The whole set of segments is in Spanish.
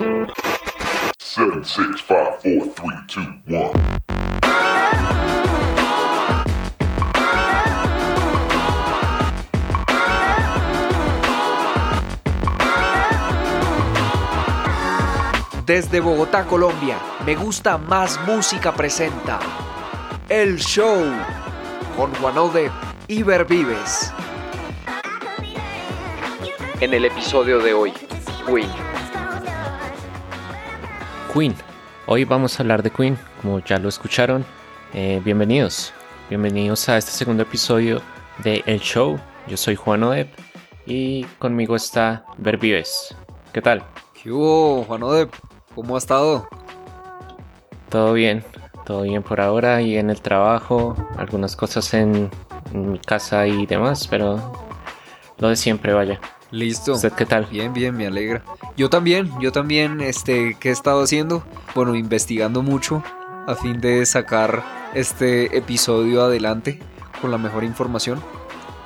Seven, six, five, four, three, two, one. Desde Bogotá, Colombia, Me Gusta Más Música presenta El Show con Juanode y Vives. En el episodio de hoy, Queen. Queen. Hoy vamos a hablar de Queen, como ya lo escucharon. Eh, bienvenidos. Bienvenidos a este segundo episodio de El Show. Yo soy Juan Odep y conmigo está Vives. ¿Qué tal? ¿Qué hubo, Juan Odep? ¿Cómo ha estado? Todo bien, todo bien por ahora y en el trabajo, algunas cosas en, mi casa y demás, pero lo de siempre, vaya. Listo. ¿Usted qué tal? Bien, bien, me alegra. Yo también, yo también, este, ¿qué he estado haciendo? Bueno, investigando mucho a fin de sacar este episodio adelante con la mejor información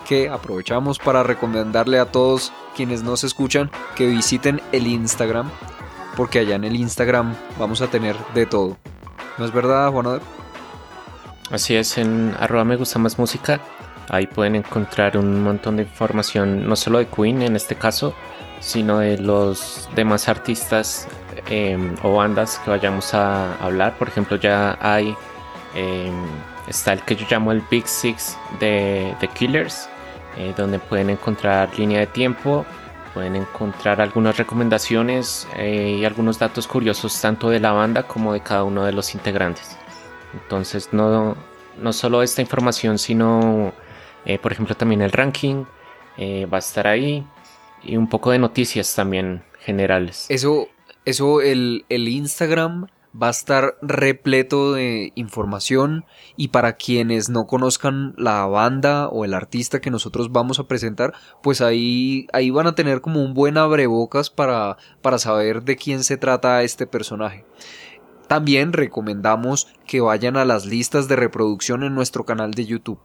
que aprovechamos para recomendarle a todos quienes nos escuchan que visiten el Instagram porque allá en el Instagram vamos a tener de todo. ¿No es verdad, Juan Así es, en arroba me gusta más música. Ahí pueden encontrar un montón de información, no solo de Queen en este caso, sino de los demás artistas em, o bandas que vayamos a hablar. Por ejemplo, ya hay, em, está el que yo llamo el Big Six de The Killers, eh, donde pueden encontrar línea de tiempo, pueden encontrar algunas recomendaciones eh, y algunos datos curiosos tanto de la banda como de cada uno de los integrantes. Entonces no, no solo esta información, sino eh, por ejemplo también el ranking eh, va a estar ahí y un poco de noticias también generales. Eso, eso el, el Instagram va a estar repleto de información y para quienes no conozcan la banda o el artista que nosotros vamos a presentar, pues ahí, ahí van a tener como un buen abrebocas para, para saber de quién se trata este personaje. También recomendamos que vayan a las listas de reproducción en nuestro canal de YouTube,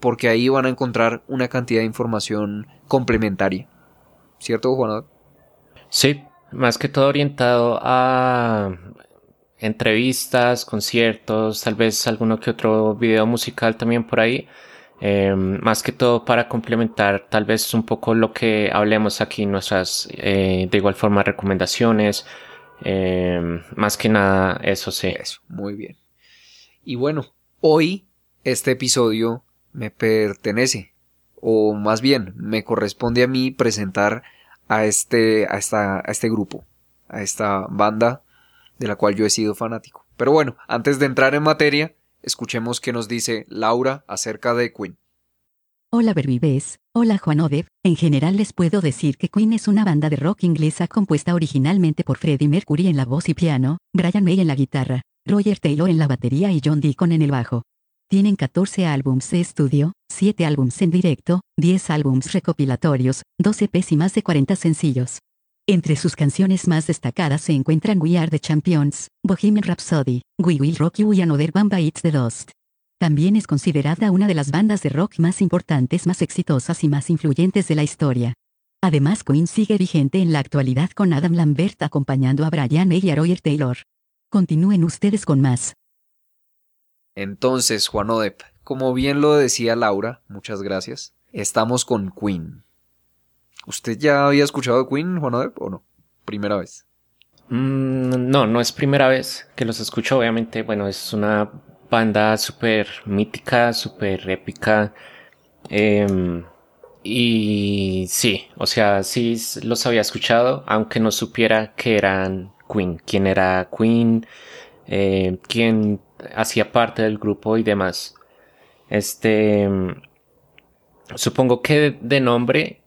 porque ahí van a encontrar una cantidad de información complementaria. ¿Cierto, Juan? Sí, más que todo orientado a entrevistas, conciertos, tal vez alguno que otro video musical también por ahí. Em, más que todo para complementar tal vez un poco lo que hablemos aquí, nuestras eh, de igual forma recomendaciones. Em, más que nada, eso sí. Eso, muy bien. Y bueno, hoy este episodio me pertenece, o más bien me corresponde a mí presentar a este, a esta, a este grupo, a esta banda de la cual yo he sido fanático. Pero bueno, antes de entrar en materia, escuchemos qué nos dice Laura acerca de Queen. Hola Berbibes, hola Juan Odeb, en general les puedo decir que Queen es una banda de rock inglesa compuesta originalmente por Freddie Mercury en la voz y piano, Brian May en la guitarra, Roger Taylor en la batería y John Deacon en el bajo. Tienen 14 álbums de estudio, 7 álbums en directo, 10 álbums recopilatorios, 12 EPs y más de 40 sencillos. Entre sus canciones más destacadas se encuentran We Are the Champions, Bohemian Rhapsody, We Will Rock You y Another One Bites the Dust. También es considerada una de las bandas de rock más importantes, más exitosas y más influyentes de la historia. Además, Queen sigue vigente en la actualidad con Adam Lambert acompañando a Brian May y a Roger Taylor. Continúen ustedes con más. Entonces, Juan Odep, como bien lo decía Laura, muchas gracias, estamos con Queen. ¿Usted ya había escuchado Queen, Juan Odep, o no? Primera vez. Mm, no, no es primera vez que los escucho, obviamente. Bueno, es una banda súper mítica, súper épica. Em, y sí, o sea, sí los había escuchado, aunque no supiera que eran Queen, quién era Queen, eh, quién hacía parte del grupo y demás. Este, supongo que de nombre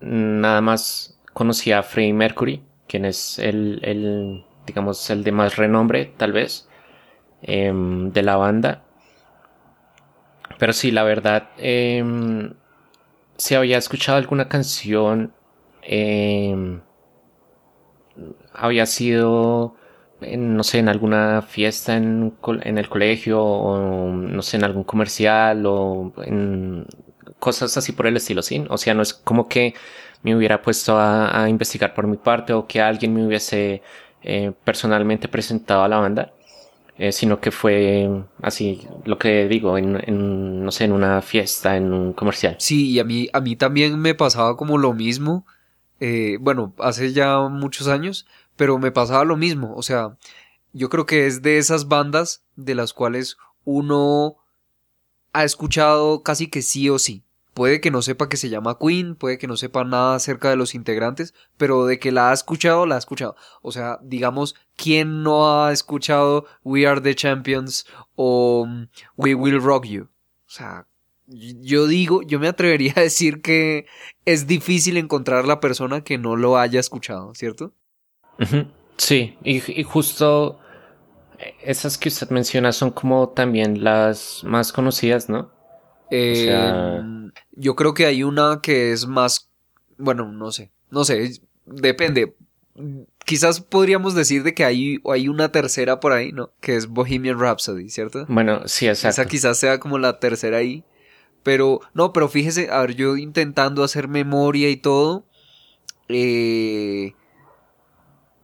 nada más conocía a Freddie Mercury, quien es el, digamos, el de más renombre, tal vez, em, de la banda. Pero sí, la verdad, eh, si había escuchado alguna canción, em, había sido, no sé, en alguna fiesta en, en, el colegio, o no sé, en algún comercial, o en cosas así por el estilo, ¿sí? O sea, no es como que me hubiera puesto a, investigar por mi parte o que alguien me hubiese eh, personalmente presentado a la banda. Eh, sino que fue así, lo que digo, en, en, no sé, en una fiesta, en un comercial. Sí, y a mí, a mí también me pasaba como lo mismo, eh, bueno, hace ya muchos años, pero me pasaba lo mismo, o sea, yo creo que es de esas bandas de las cuales uno ha escuchado casi que sí o sí. Puede que no sepa que se llama Queen, puede que no sepa nada acerca de los integrantes, pero de que la ha escuchado, la ha escuchado. O sea, digamos, ¿quién no ha escuchado We Are the Champions o mm, We Will Rock You? O sea, yo digo, yo me atrevería a decir que es difícil encontrar la persona que no lo haya escuchado, ¿cierto? Sí, y, y justo esas que usted menciona son como también las más conocidas, ¿no? Eh, o sea... Yo creo que hay una que es más, bueno, no sé, no sé, depende. Quizás podríamos decir de que hay, hay una tercera por ahí, ¿no? Que es Bohemian Rhapsody, ¿cierto? Bueno, sí, exacto. Esa quizás sea como la tercera ahí. Pero, no, pero fíjese, a ver, yo intentando hacer memoria y todo, eh,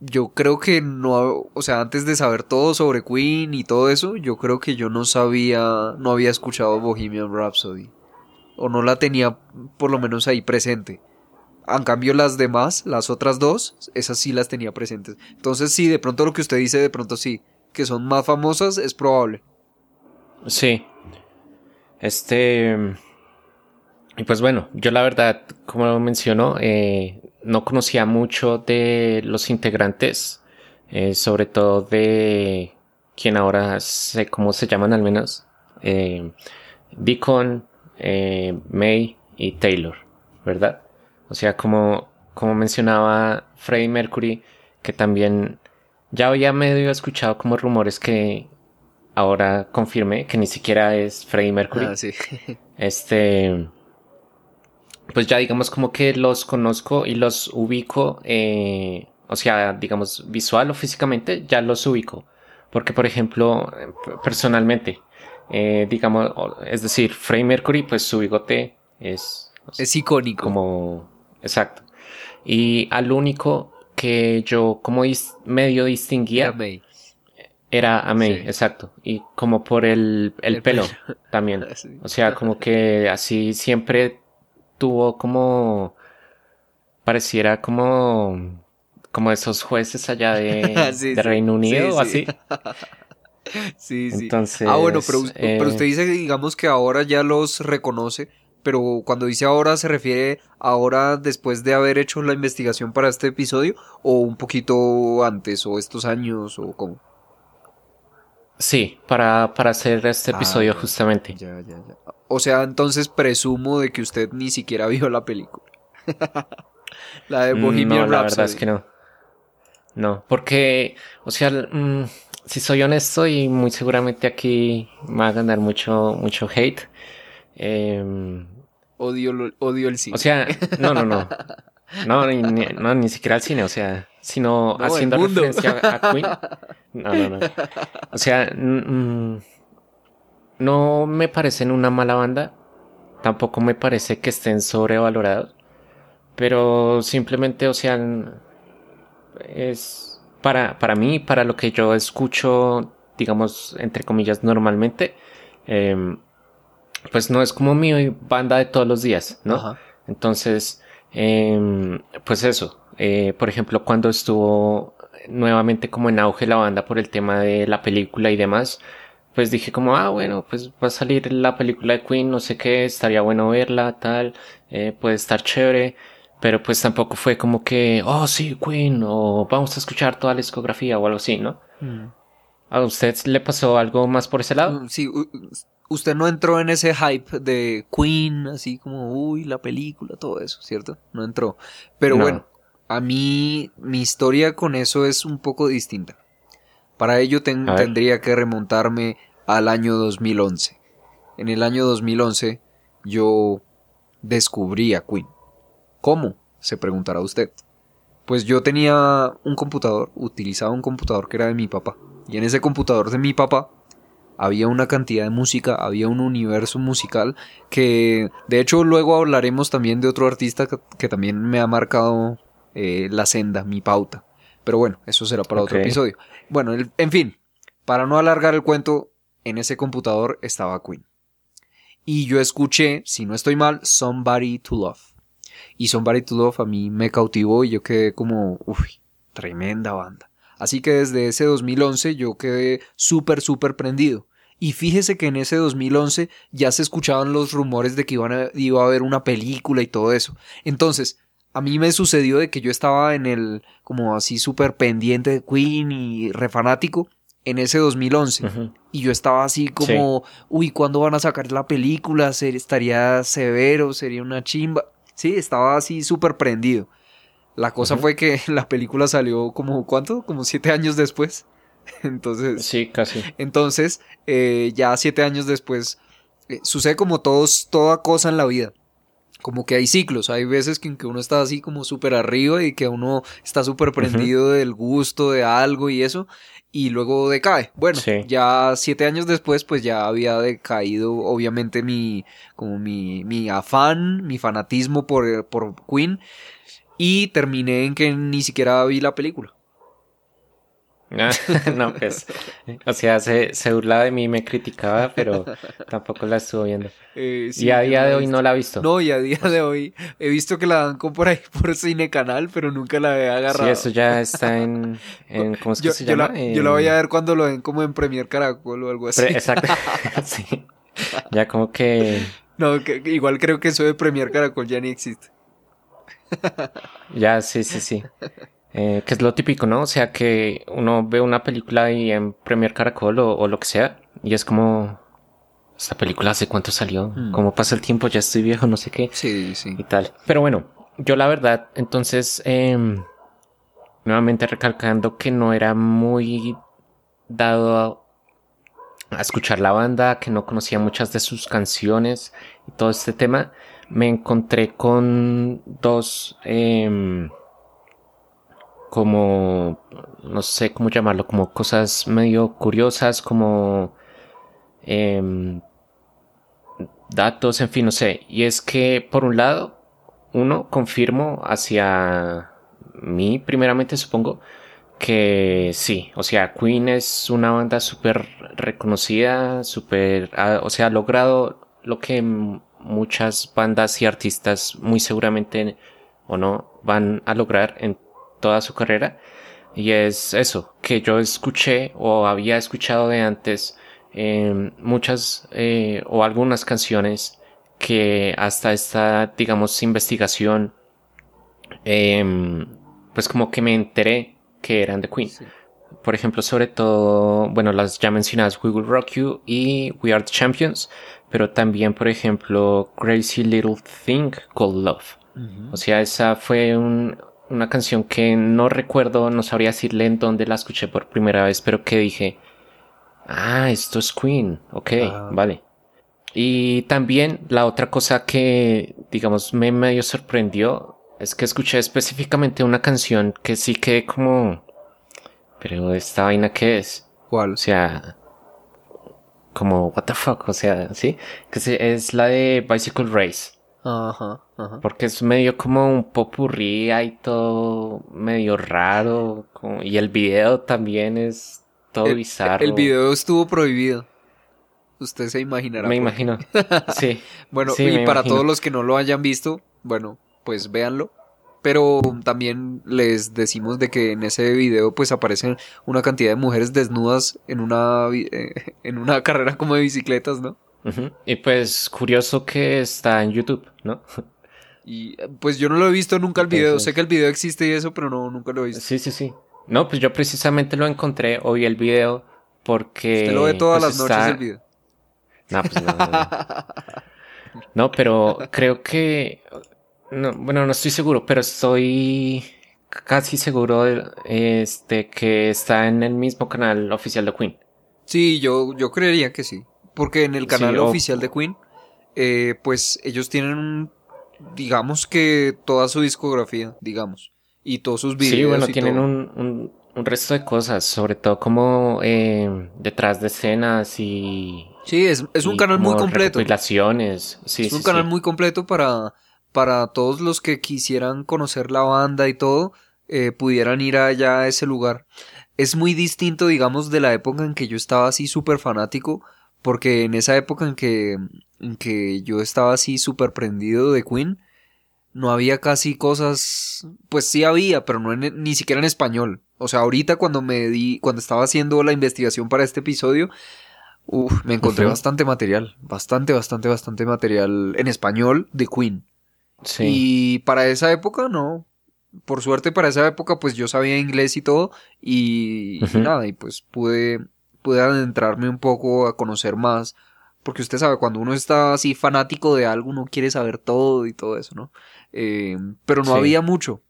yo creo que no, o sea, antes de saber todo sobre Queen y todo eso, yo creo que yo no sabía, no había escuchado Bohemian Rhapsody. O no la tenía por lo menos ahí presente. En cambio las demás, las otras dos, esas sí las tenía presentes. Entonces sí, de pronto lo que usted dice, de pronto sí, que son más famosas, es probable. Sí. Este... Y pues bueno, yo la verdad, como lo mencionó, eh, no conocía mucho de los integrantes, eh, sobre todo de quien ahora sé cómo se llaman al menos, eh, Deacon, eh, May y Taylor, ¿verdad? O sea, como, como mencionaba Freddie Mercury, que también ya había medio escuchado como rumores que ahora confirmé que ni siquiera es Freddie Mercury. Ah, sí. Este pues ya digamos como que los conozco y los ubico, eh, o sea, digamos visual o físicamente, ya los ubico. Porque, por ejemplo, personalmente, eh, digamos, es decir, Freddie Mercury, pues su bigote es... Es icónico. Como... Exacto. Y al único que yo como medio distinguía... Era a May, sí. exacto. Y como por el, el, el pelo, pelo también. Sí. O sea, como que así siempre tuvo como pareciera como como esos jueces allá de, sí, de Reino Unido o así. sí, sí. Entonces, ah, bueno, pero, eh... pero usted dice, digamos que ahora ya los reconoce, pero cuando dice ahora se refiere ahora después de haber hecho la investigación para este episodio o un poquito antes o estos años o cómo. Sí, para, para hacer este episodio ah, justamente. Ya, ya, ya. O sea, entonces presumo de que usted ni siquiera vio la película. la de Bohemian no, Rhapsody. la verdad es que no. No, porque, o sea, mmm, si soy honesto y muy seguramente aquí va a ganar mucho, mucho hate. Eh, odio, odio el cine. O sea, no, no, no. No, ni, no, ni siquiera al cine, o sea, sino No, haciendo referencia a Queen. No, no, no. O sea, mm, no me parecen una mala banda. Tampoco me parece que estén sobrevalorados. Pero simplemente, o sea, es para, para mí, para lo que yo escucho, digamos, entre comillas, normalmente, eh, pues no es como mi banda de todos los días, ¿no? Ajá. Entonces, eh, pues eso, eh, por ejemplo, cuando estuvo nuevamente como en auge la banda por el tema de la película y demás, pues dije como, ah, bueno, pues va a salir la película de Queen, no sé qué, estaría bueno verla, tal, eh, puede estar chévere, pero pues tampoco fue como que, oh, sí, Queen, o vamos a escuchar toda la discografía o algo así, ¿no? Mm. ¿A usted le pasó algo más por ese lado? Mm, Sí, usted no entró en ese hype de Queen, así como, uy, la película, todo eso, ¿cierto? No entró. Pero No. bueno, a mí mi historia con eso es un poco distinta. Para ello ten- tendría que remontarme al año 2011. En el año 2011 yo descubrí a Queen. ¿Cómo? Se preguntará usted. Pues yo tenía un computador, utilizaba un computador que era de mi papá. Y en ese computador de mi papá había una cantidad de música, había un universo musical que de hecho luego hablaremos también de otro artista que, que también me ha marcado eh, la senda, mi pauta. Pero bueno, eso será para otro episodio. Bueno, el- en fin, para no alargar el cuento, en ese computador estaba Queen. Y yo escuché, si no estoy mal, Somebody to Love. Y Somebody to Love a mí me cautivó y yo quedé como, uff, tremenda banda. Así que desde ese 2011 yo quedé súper, súper prendido. Y fíjese que en ese 2011 ya se escuchaban los rumores de que iban a- iba a haber una película y todo eso. Entonces, a mí me sucedió de que yo estaba en el, como así súper pendiente de Queen y refanático en ese 2011. Ujú. Y yo estaba así como, uy, ¿cuándo van a sacar la película? ¿Ser- ¿Estaría severo? ¿Sería una chimba? Sí, estaba así súper prendido. La cosa fue que la película salió como, ¿cuánto? Como siete años después. Entonces, Sí, casi. entonces eh, ya siete años después, eh, sucede como todos, toda cosa en la vida. Como que hay ciclos, hay veces que, que uno está así como súper arriba y que uno está súper prendido del gusto de algo y eso, y luego decae. Bueno, Sí. ya siete años después, pues ya había decaído obviamente mi, como mi, mi afán, mi fanatismo por, por Queen, y terminé en que ni siquiera vi la película. No, pues. O sea, se, se burlaba de mí, me criticaba, pero tampoco la estuvo viendo. Eh, sí, y a día de he hoy no la ha visto. No, y a día de hoy he visto que la dan por ahí por cine canal, pero nunca la he agarrado. Sí, eso ya está en. en ¿Cómo es que yo, se yo llama? la, yo la voy a ver cuando lo ven como en Premier Caracol o algo así. Pre- Exacto. sí. Ya como que. No, que igual creo que eso de Premier Caracol ya ni existe. Ya, sí, sí, sí. Eh, que es lo típico, ¿no? O sea, que uno ve una película y en Premier Caracol o, o lo que sea, y es como. ¿Esta película hace cuánto salió? Hmm. ¿Cómo pasa el tiempo? Ya estoy viejo, no sé qué. Sí, sí. y tal. Pero bueno, yo la verdad, entonces, em, nuevamente recalcando que no era muy dado a, a escuchar la banda, que no conocía muchas de sus canciones y todo este tema, me encontré con dos, em, como, no sé cómo llamarlo, como cosas medio curiosas, como... em, datos, en fin, no sé. Y es que, por un lado, uno, confirmo hacia mí, primeramente supongo, que sí, o sea, Queen es una banda súper reconocida, súper, o sea, ha logrado lo que muchas bandas y artistas muy seguramente o no van a lograr toda su carrera. Y es eso, que yo escuché o había escuchado de antes eh, muchas eh, o algunas canciones que hasta esta, digamos, investigación, em, pues como que me enteré que eran de Queen. Sí. Por ejemplo, sobre todo, bueno, las ya mencionadas We Will Rock You y We Are the Champions, pero también, por ejemplo, Crazy Little Thing Called Love. O sea, esa fue un- una canción que no recuerdo, no sabría decirle en dónde la escuché por primera vez, pero que dije, ah, esto es Queen, ok, Ah. vale. Y también la otra cosa que, digamos, me medio sorprendió es que escuché específicamente una canción que sí quedé como, pero esta vaina qué es? ¿Cuál? O sea, como, what the fuck, o sea, sí, que es la de Bicycle Race. Ajá, ajá. Porque es medio como un popurrí y todo medio raro. como- y el video también es todo El, bizarro. el video estuvo prohibido. Usted se imaginará. Me por imagino. Sí. Bueno, Sí, y para imagino. todos los que no lo hayan visto, bueno, pues véanlo. Pero también les decimos de que en ese video pues aparecen una cantidad de mujeres desnudas en una, eh, en una carrera como de bicicletas, ¿no? Y pues curioso que está en YouTube, ¿no? Y pues yo no lo he visto nunca el video. Entonces- Sé que el video existe y eso, pero no, nunca lo he visto. Sí, sí, sí. No, pues yo precisamente lo encontré o vi el video porque... Usted lo ve todas pues, las noches está- el video. No, pues no, no, no. No, pero creo que. No, bueno, no estoy seguro, pero estoy casi seguro de, este, que está en el mismo canal oficial de Queen. Sí, yo, yo creería que sí. Porque en el canal oficial de Queen, eh, pues ellos tienen, digamos que toda su discografía, digamos. Y todos sus videos. Sí, bueno, y tienen todo. un, un, un resto de cosas, sobre todo como eh, detrás de escenas y... Sí, es, es un canal muy completo. recopilaciones. Sí, es un canal muy completo para, para todos los que quisieran conocer la banda y todo, eh, pudieran ir allá a ese lugar. Es muy distinto, digamos, de la época en que yo estaba así súper fanático, porque en esa época en que, en que yo estaba así súper prendido de Queen, no había casi cosas, pues sí había, pero no en- ni siquiera en español. O sea, ahorita cuando me di, cuando estaba haciendo la investigación para este episodio, uf, me encontré bastante material, bastante, bastante, bastante material en español de Queen. Sí. Y para esa época no. Por suerte para esa época pues yo sabía inglés y todo y, y nada, y pues pude, pude adentrarme un poco a conocer más. Porque usted sabe, cuando uno está así fanático de algo, uno quiere saber todo y todo eso, ¿no? Eh, pero no Sí. había mucho.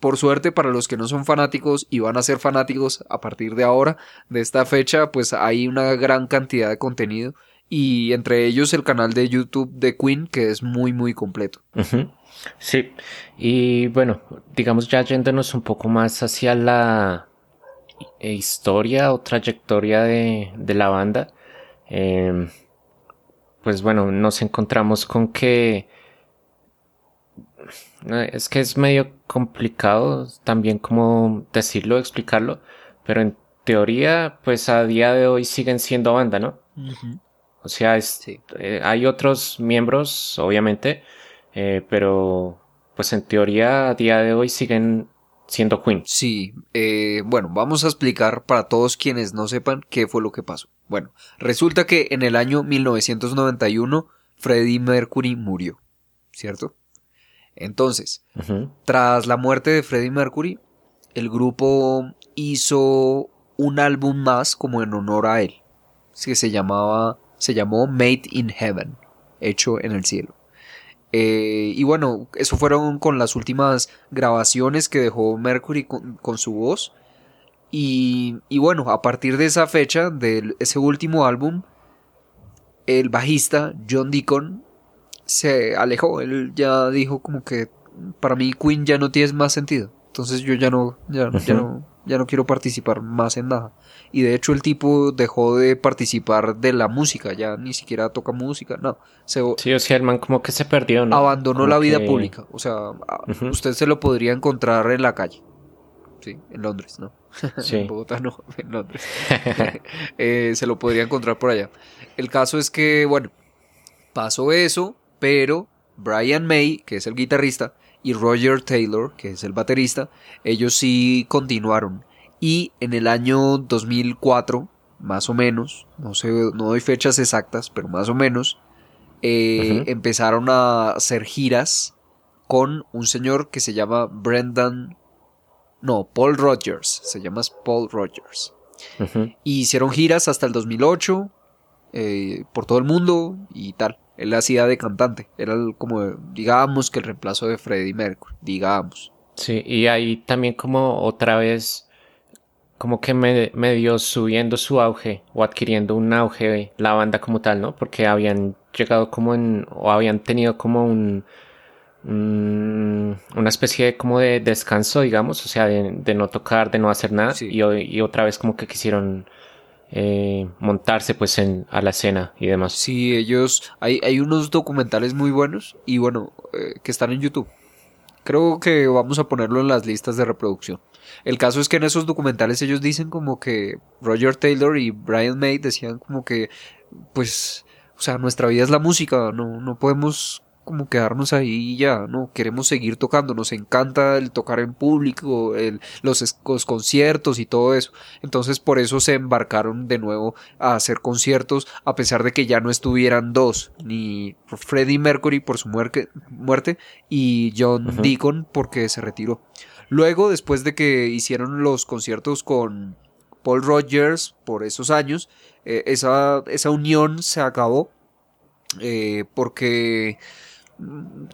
Por suerte, para los que no son fanáticos y van a ser fanáticos a partir de ahora, de esta fecha, pues hay una gran cantidad de contenido. Y entre ellos el canal de YouTube de Queen, que es muy, muy completo. Sí, y bueno, digamos ya yéndonos un poco más hacia la historia o trayectoria de, de la banda, em, pues bueno, nos encontramos con que eh, es que es medio complicado también como decirlo, explicarlo, pero en teoría, pues a día de hoy siguen siendo banda, ¿no? O sea, es, Sí. eh, hay otros miembros, obviamente, eh, pero pues en teoría a día de hoy siguen siendo Queen. Sí, eh, bueno, vamos a explicar para todos quienes no sepan qué fue lo que pasó. Bueno, resulta que en el año 1991 Freddie Mercury murió, ¿cierto? Entonces, tras la muerte de Freddie Mercury, el grupo hizo un álbum más como en honor a él, que se llamaba, se llamó Made in Heaven, hecho en el cielo. Eh, y bueno, eso fueron con las últimas grabaciones que dejó Mercury con, con su voz. Y, y bueno, a partir de esa fecha, de ese último álbum, el bajista John Deacon se alejó. Él ya dijo como que para mí Queen ya no tiene más sentido. Entonces yo ya no, ya, ya Ujú. no, ya no quiero participar más en nada. Y de hecho el tipo dejó de participar de la música, ya ni siquiera toca música, no. Se Sí, o sea, el man como que se perdió, ¿no? abandonó Como la vida que- pública. O sea, usted se lo podría encontrar en la calle. Sí, en Londres, ¿no? Sí. en Bogotá no, en Londres. Eh, se lo podría encontrar por allá. El caso es que, bueno, pasó eso, pero Brian May, que es el guitarrista, y Roger Taylor, que es el baterista, ellos sí continuaron. Y en el año 2004, más o menos, no sé, no doy fechas exactas, pero más o menos, eh, empezaron a hacer giras con un señor que se llama Brendan, no, Paul Rogers, se llama Paul Rogers. Y hicieron giras hasta el 2008 eh, por todo el mundo y tal. Él hacía de cantante. Era como, digamos, que el reemplazo de Freddie Mercury. Digamos. Sí, y ahí también como otra vez, como que me- medio subiendo su auge o adquiriendo un auge la banda como tal, ¿no? Porque habían llegado como en, o habían tenido como un, un- una especie de como de descanso, digamos, o sea, de, de no tocar, de no hacer nada, Sí. y, hoy- y otra vez como que quisieron eh, montarse pues en, a la escena y demás. Sí, ellos. Hay, hay unos documentales muy buenos y bueno, eh, que están en YouTube. Creo que vamos a ponerlo en las listas de reproducción. El caso es que en esos documentales ellos dicen como que Roger Taylor y Brian May decían como que, pues, o sea, nuestra vida es la música, no, no podemos como quedarnos ahí y ya, no, queremos seguir tocando, nos encanta el tocar en público, el, los, los conciertos y todo eso. Entonces por eso se embarcaron de nuevo a hacer conciertos, a pesar de que ya no estuvieran dos, ni Freddie Mercury por su muerte, muerte y John Ujú. Deacon porque se retiró. Luego, después de que hicieron los conciertos con Paul Rogers por esos años, eh, esa, esa unión se acabó eh, porque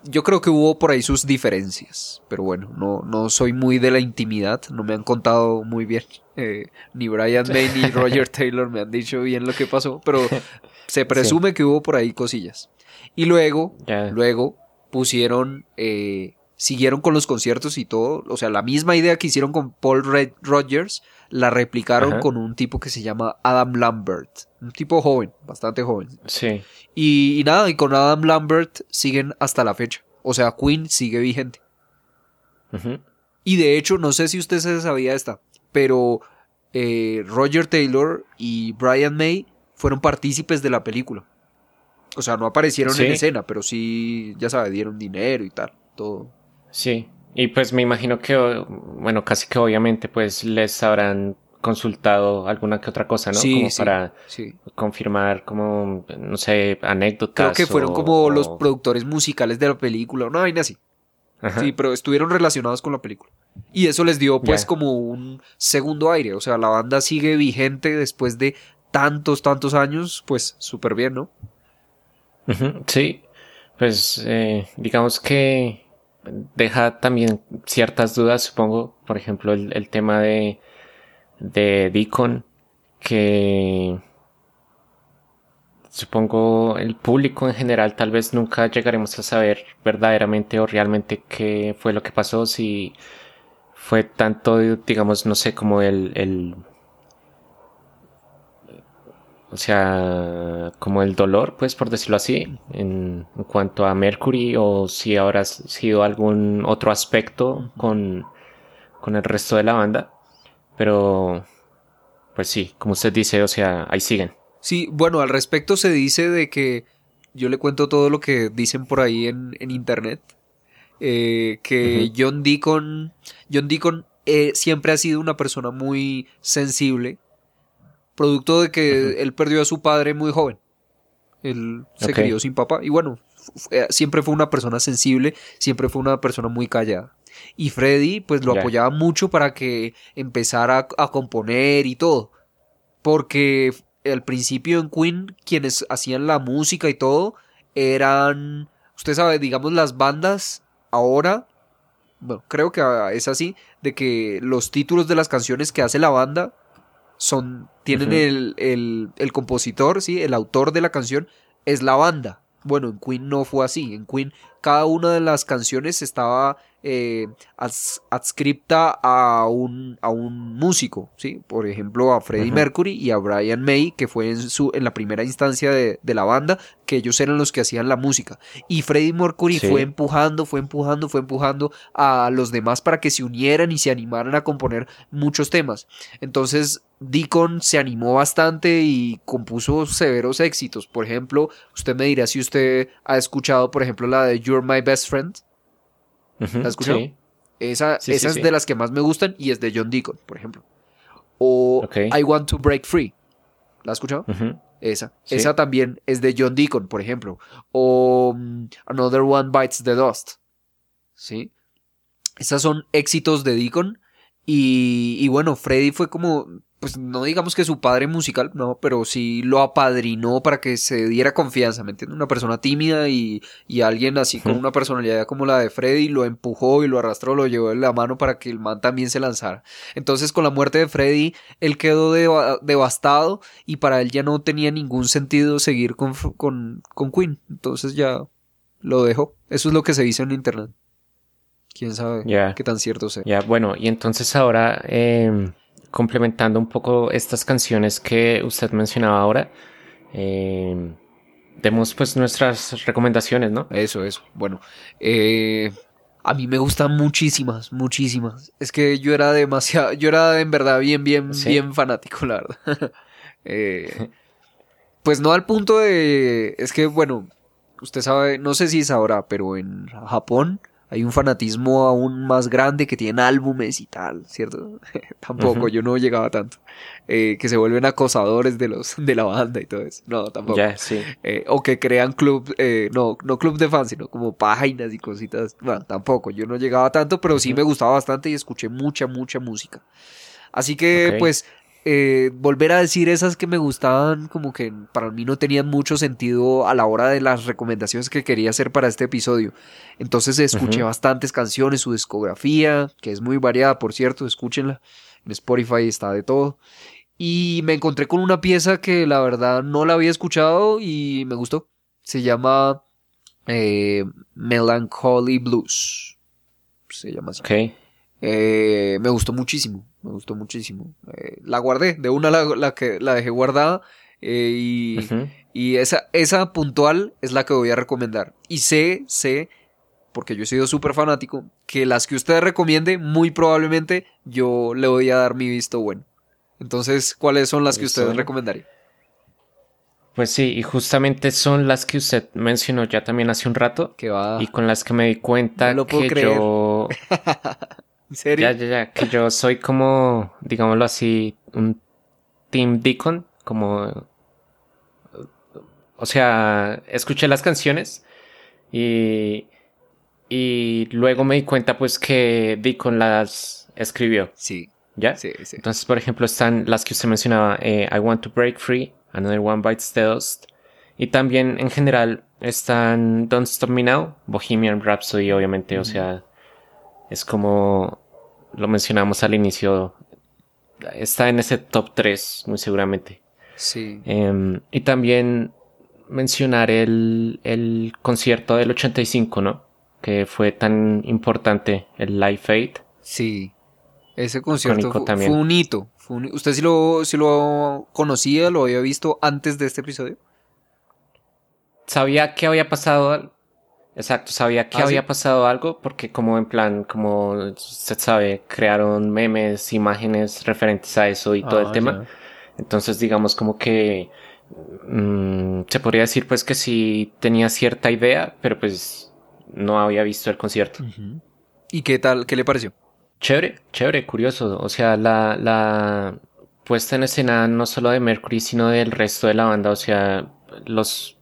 yo creo que hubo por ahí sus diferencias, pero bueno, no, no soy muy de la intimidad, no me han contado muy bien, eh, ni Brian May ni Roger Taylor me han dicho bien lo que pasó, pero se presume que hubo por ahí cosillas. Y luego, luego pusieron, eh, siguieron con los conciertos y todo. O sea, la misma idea que hicieron con Paul Red Rogers, la replicaron Ajá. con un tipo que se llama Adam Lambert. Un tipo joven, bastante joven. Sí. Y, y nada, y con Adam Lambert siguen hasta la fecha. O sea, Queen sigue vigente. Y de hecho, no sé si usted se sabía esta, pero eh, Roger Taylor y Brian May fueron partícipes de la película. O sea, no aparecieron Sí. en escena, pero sí, ya sabe, dieron dinero y tal, todo. Sí. Y pues me imagino que, bueno, casi que obviamente pues les habrán consultado alguna que otra cosa, ¿no? Sí, como sí, para sí. confirmar como, no sé, anécdotas. Creo que fueron o- como o- los productores musicales de la película, una vaina así. Ajá. Sí, pero estuvieron relacionados con la película. Y eso les dio pues como un segundo aire. O sea, la banda sigue vigente después de tantos, tantos años, pues súper bien, ¿no? Sí, pues eh, digamos que deja también ciertas dudas, supongo, por ejemplo, el, el tema de, de Deacon, que supongo el público en general tal vez nunca llegaremos a saber verdaderamente o realmente qué fue lo que pasó, si fue tanto, digamos, no sé, como el, el o sea, como el dolor, pues por decirlo así, en, en cuanto a Mercury, o si habrá sido algún otro aspecto con, con el resto de la banda. Pero, pues sí, como usted dice, o sea, ahí siguen. Sí, bueno, al respecto se dice de que yo le cuento todo lo que dicen por ahí en, en internet. eh, que. John Deacon, John Deacon eh, siempre ha sido una persona muy sensible, producto de que él perdió a su padre muy joven. Él se Ok. crió sin papá y bueno, eh, siempre fue una persona sensible, siempre fue una persona muy callada. Y Freddy pues lo Ya. apoyaba mucho para que empezara a, a componer y todo. Porque al principio en Queen quienes hacían la música y todo eran, usted sabe, digamos las bandas ahora, bueno, creo que es así, de que los títulos de las canciones que hace la banda son, tienen el, el, el compositor, sí, el autor de la canción es la banda. Bueno, en Queen no fue así. En Queen cada una de las canciones estaba eh, ads- adscripta a un, a un músico, ¿sí? Por ejemplo, a Freddie. Mercury y a Brian May, que fue en, su, en la primera instancia de, de la banda, que ellos eran los que hacían la música. Y Freddie Mercury Sí. fue empujando, fue empujando, fue empujando a los demás para que se unieran y se animaran a componer muchos temas. Entonces, Deacon se animó bastante y compuso severos éxitos. Por ejemplo, usted me dirá si usted ha escuchado, por ejemplo, la de You're My Best Friend. ¿La has escuchado? sí. Esa, Sí, esa sí, es de las que más me gustan y es de John Deacon, por ejemplo. O Ok. I Want to Break Free. ¿La has escuchado? Esa. Esa también es de John Deacon, por ejemplo. O mm, Another One Bites the Dust. ¿Sí? Esas son éxitos de Deacon. Y, y bueno, Freddy fue como, pues no digamos que su padre musical, no, pero sí lo apadrinó para que se diera confianza, ¿me entiendes? Una persona tímida y, y alguien así con una personalidad como la de Freddy lo empujó y lo arrastró, lo llevó de la mano para que el man también se lanzara. Entonces con la muerte de Freddy, él quedó deva- devastado y para él ya no tenía ningún sentido seguir con, con, con Queen. Entonces ya lo dejó. Eso es lo que se dice en internet. Quién sabe qué tan cierto sea. Ya, bueno, y entonces ahora, em, complementando un poco estas canciones que usted mencionaba ahora, em, demos pues nuestras recomendaciones, ¿no? Eso, eso. Bueno, eh, a mí me gustan muchísimas, muchísimas. Es que yo era demasiado, yo era en verdad bien, bien, Sí. bien fanático, la verdad. Eh, pues no al punto de, es que bueno, usted sabe, no sé si sabrá, pero en Japón hay un fanatismo aún más grande que tienen álbumes y tal, ¿cierto? tampoco, yo no llegaba tanto. Eh, que se vuelven acosadores de los, de la banda y todo eso. No, tampoco. Ya, sí. Eh, o que crean club, eh, no, no club de fans, sino como páginas y cositas. Bueno, tampoco, yo no llegaba tanto, pero sí me gustaba bastante y escuché mucha, mucha música. Así que, pues, eh, volver a decir esas que me gustaban, como que para mí no tenían mucho sentido a la hora de las recomendaciones que quería hacer para este episodio. Entonces escuché bastantes canciones, su discografía, que es muy variada, por cierto, escúchenla. En Spotify está de todo. Y me encontré con una pieza que la verdad no la había escuchado y me gustó. Se llama eh, Melancholy Blues. se llama así. Eh, me gustó muchísimo, me gustó muchísimo. Eh, la guardé, de una la, la que la dejé guardada eh, y, y esa, esa puntual es la que voy a recomendar. Y sé, sé, porque yo he sido súper fanático, que las que usted recomiende, muy probablemente yo le voy a dar mi visto bueno. Entonces, ¿cuáles son las que usted recomendaría? Pues sí, y justamente son las que usted mencionó ya también hace un rato Que va. y con las que me di cuenta No lo puedo que creer. yo ¿En serio? Ya, ya, ya, que yo soy como, digámoslo así, un Team Deacon, como... O sea, escuché las canciones y, y luego me di cuenta pues que Deacon las escribió, Sí, ¿ya? sí, sí. Entonces, por ejemplo, están las que usted mencionaba, eh, I Want to Break Free, Another One Bites the Dust, y también en general están Don't Stop Me Now, Bohemian Rhapsody, obviamente, o sea, es como lo mencionamos al inicio, está en ese top 3, muy seguramente. Sí. Em, y también mencionar el, el concierto del 85, ¿no? Que fue tan importante, el Live Aid. Sí. Ese concierto Icónico fu- también. fue un hito. fue un- ¿Usted sí lo, sí lo conocía, lo había visto antes de este episodio? sabía que había pasado al- exacto sabía que ¿Ah, sí? había pasado algo porque como en plan como usted sabe crearon memes imágenes referentes a eso y todo el Ah, tema entonces digamos como que mm, se podría decir pues que sí tenía cierta idea pero pues no había visto el concierto. ¿Y qué tal? ¿Qué le pareció? chévere chévere curioso o sea la la puesta en escena no solo de Mercury sino del resto de la banda o sea los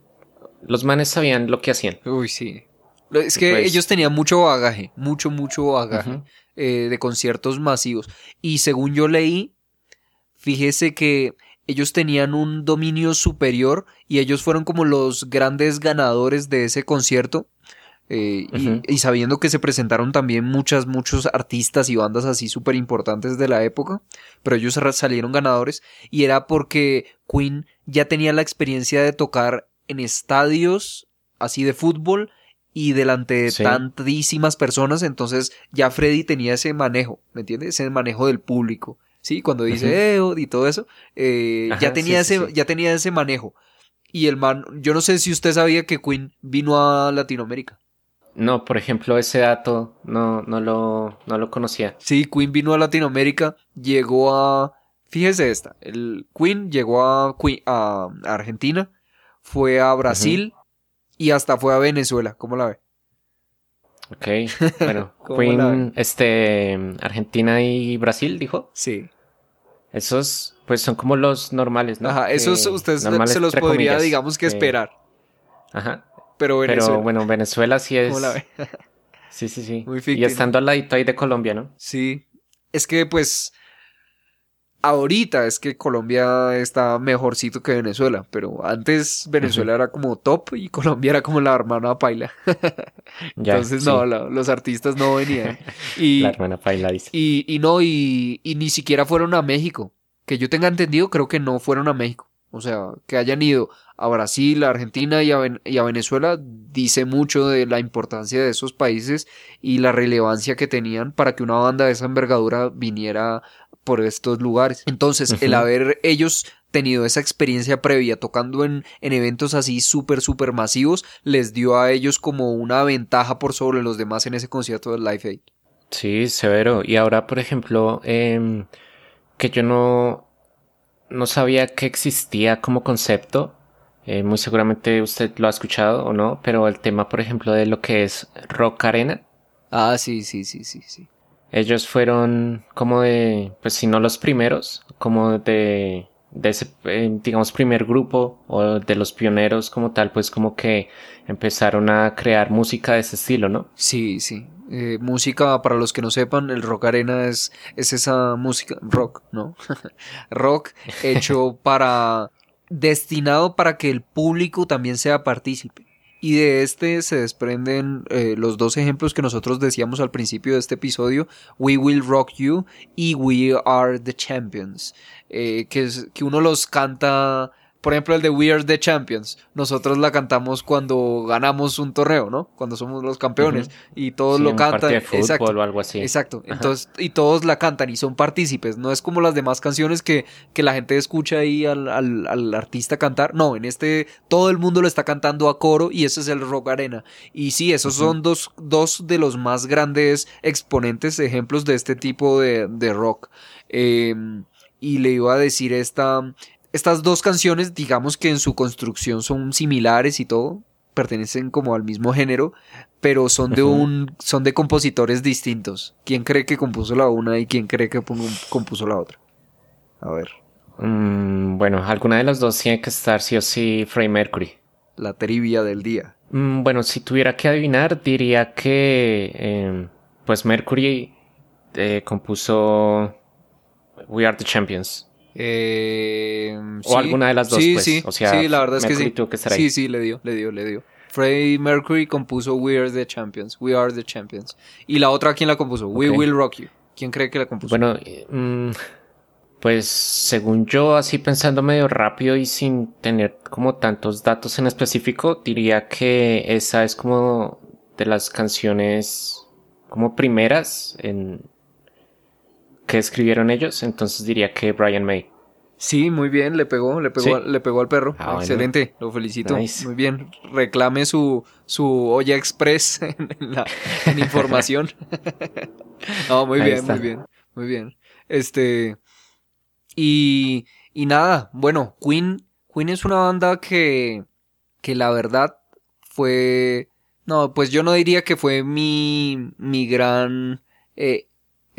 los manes sabían lo que hacían Uy, sí. Es que Pues- ellos tenían mucho bagaje, mucho, mucho bagaje eh, de conciertos masivos. Y según yo leí, fíjese que ellos tenían un dominio superior y ellos fueron como los grandes ganadores de ese concierto. eh, y- sabiendo que se presentaron también muchas, muchos artistas y bandas así súper importantes de la época, pero ellos salieron ganadores y era porque Queen ya tenía la experiencia de tocar en estadios así de fútbol y delante de Sí. tantísimas personas, entonces ya Freddy tenía ese manejo, ¿me entiendes? Ese manejo del público, ¿sí? Cuando dice Ujú. "Eo" y todo eso, eh, ya tenía sí, ese, sí. ya tenía ese manejo. Y el man, yo no sé si usted sabía que Queen vino a Latinoamérica. No, por ejemplo, ese dato no, no, lo, no lo conocía. Sí, Queen vino a Latinoamérica, llegó a... Fíjese esta, el Queen llegó a Argentina, fue a Brasil y hasta fue a Venezuela, ¿cómo la ve? Ok, bueno, ¿Cómo la Queen, este, Argentina y Brasil, dijo. Sí. Esos, pues son como los normales, ¿no? Ajá, esos Que- usted se- los podría, comillas, digamos que esperar, Ajá, pero Venezuela, pero bueno, Venezuela sí es... ¿cómo la ve? Sí, sí, sí. Muy y ficti, ¿no? estando al ladito ahí de Colombia, ¿no? Sí, es que pues ahorita es que Colombia está mejorcito que Venezuela, pero antes Venezuela era como top y Colombia era como la hermana paila. Ya, Entonces sí, no, la- los artistas no venían. Y, La hermana Paila dice. y, y no, y, y ni siquiera fueron a México. Que yo tenga entendido, creo que no fueron a México. O sea, que hayan ido a Brasil, a Argentina y a, y a Venezuela dice mucho de la importancia de esos países y la relevancia que tenían para que una banda de esa envergadura viniera por estos lugares. Entonces, el haber ellos tenido esa experiencia previa tocando en, en eventos así súper, súper masivos, les dio a ellos como una ventaja por sobre los demás en ese concierto del Live Aid. Sí, severo. Y ahora, por ejemplo, em, que yo no, no sabía que existía como concepto. eh, muy seguramente usted lo ha escuchado o no, pero el tema, por ejemplo, de lo que es Rock Arena. Ah, sí, sí, sí, sí, sí. Ellos fueron como de, pues si no los primeros, como de, de ese, eh, digamos, primer grupo o de los pioneros como tal, pues como que empezaron a crear música de ese estilo, ¿no? Sí, sí. Eh, música, para los que no sepan, el rock arena es, es esa música, rock, ¿no? rock hecho para, destinado para que el público también sea partícipe. Y de este se desprenden eh, los dos ejemplos que nosotros decíamos al principio de este episodio, We Will Rock You y We Are the Champions, eh, que, que uno los canta por ejemplo, el de We Are the Champions. Nosotros la cantamos cuando ganamos un torneo, ¿no? Cuando somos los campeones. Y todos Sí, lo cantan. de fútbol Exacto. o algo así. Exacto. Ajá. Entonces, y todos la cantan y son partícipes. No es como las demás canciones que, que la gente escucha ahí al, al, al artista cantar. No, en este todo el mundo lo está cantando a coro y ese es el Rock Arena. Y sí, esos son dos, dos de los más grandes exponentes, ejemplos de este tipo de, de rock. Eh, y le iba a decir esta, estas dos canciones, digamos que en su construcción son similares y todo, pertenecen como al mismo género, pero son de un, son de compositores distintos. ¿Quién cree que compuso la una y quién cree que compuso la otra? A ver, Mm, bueno, alguna de las dos tiene que estar sí o sí Freddie Mercury. la trivia del día. Mm, bueno, si tuviera que adivinar, diría que eh, pues Mercury eh, compuso We Are the Champions. Eh, O alguna de las dos, Sí, pues. sí, O sea, sí, la verdad es que Mercury sí. tuvo que estar sí, ahí. sí, le dio, le dio, le dio. Freddie Mercury compuso We Are the Champions. We Are the Champions. Y la otra, ¿quién la compuso? We. Will Rock You. ¿Quién cree que la compuso? Bueno, eh, mm, pues según yo, así pensando medio rápido y sin tener como tantos datos en específico, diría que esa es como de las canciones como primeras en que escribieron ellos, entonces diría que Brian May. Sí, muy bien, le pegó, le pegó, Sí. le pegó al perro. Ah, bueno. Excelente, lo felicito. Nice. Muy bien. Reclame su, su olla express en, la, en información. no, muy Ahí bien, está. muy bien, muy bien. Este, y, y nada, bueno, Queen, Queen es una banda que, que la verdad fue, no, pues yo no diría que fue mi, mi gran eh,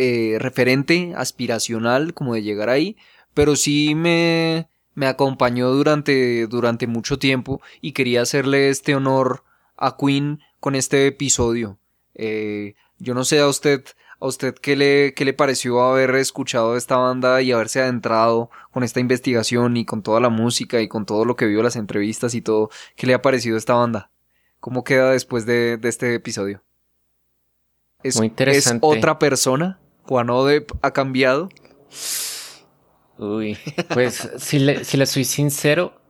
eh, referente aspiracional como de llegar ahí, pero sí me, me acompañó durante, durante mucho tiempo y quería hacerle este honor a Queen con este episodio. Eh, yo no sé a usted, a usted qué le, qué le pareció haber escuchado esta banda y haberse adentrado con esta investigación y con toda la música y con todo lo que vio las entrevistas y todo. ¿Qué le ha parecido esta banda? ¿Cómo queda después de, de este episodio? ¿Es, Muy interesante. ¿Es otra persona? ¿Juan Odep ha cambiado? Uy, pues si le, si le soy sincero,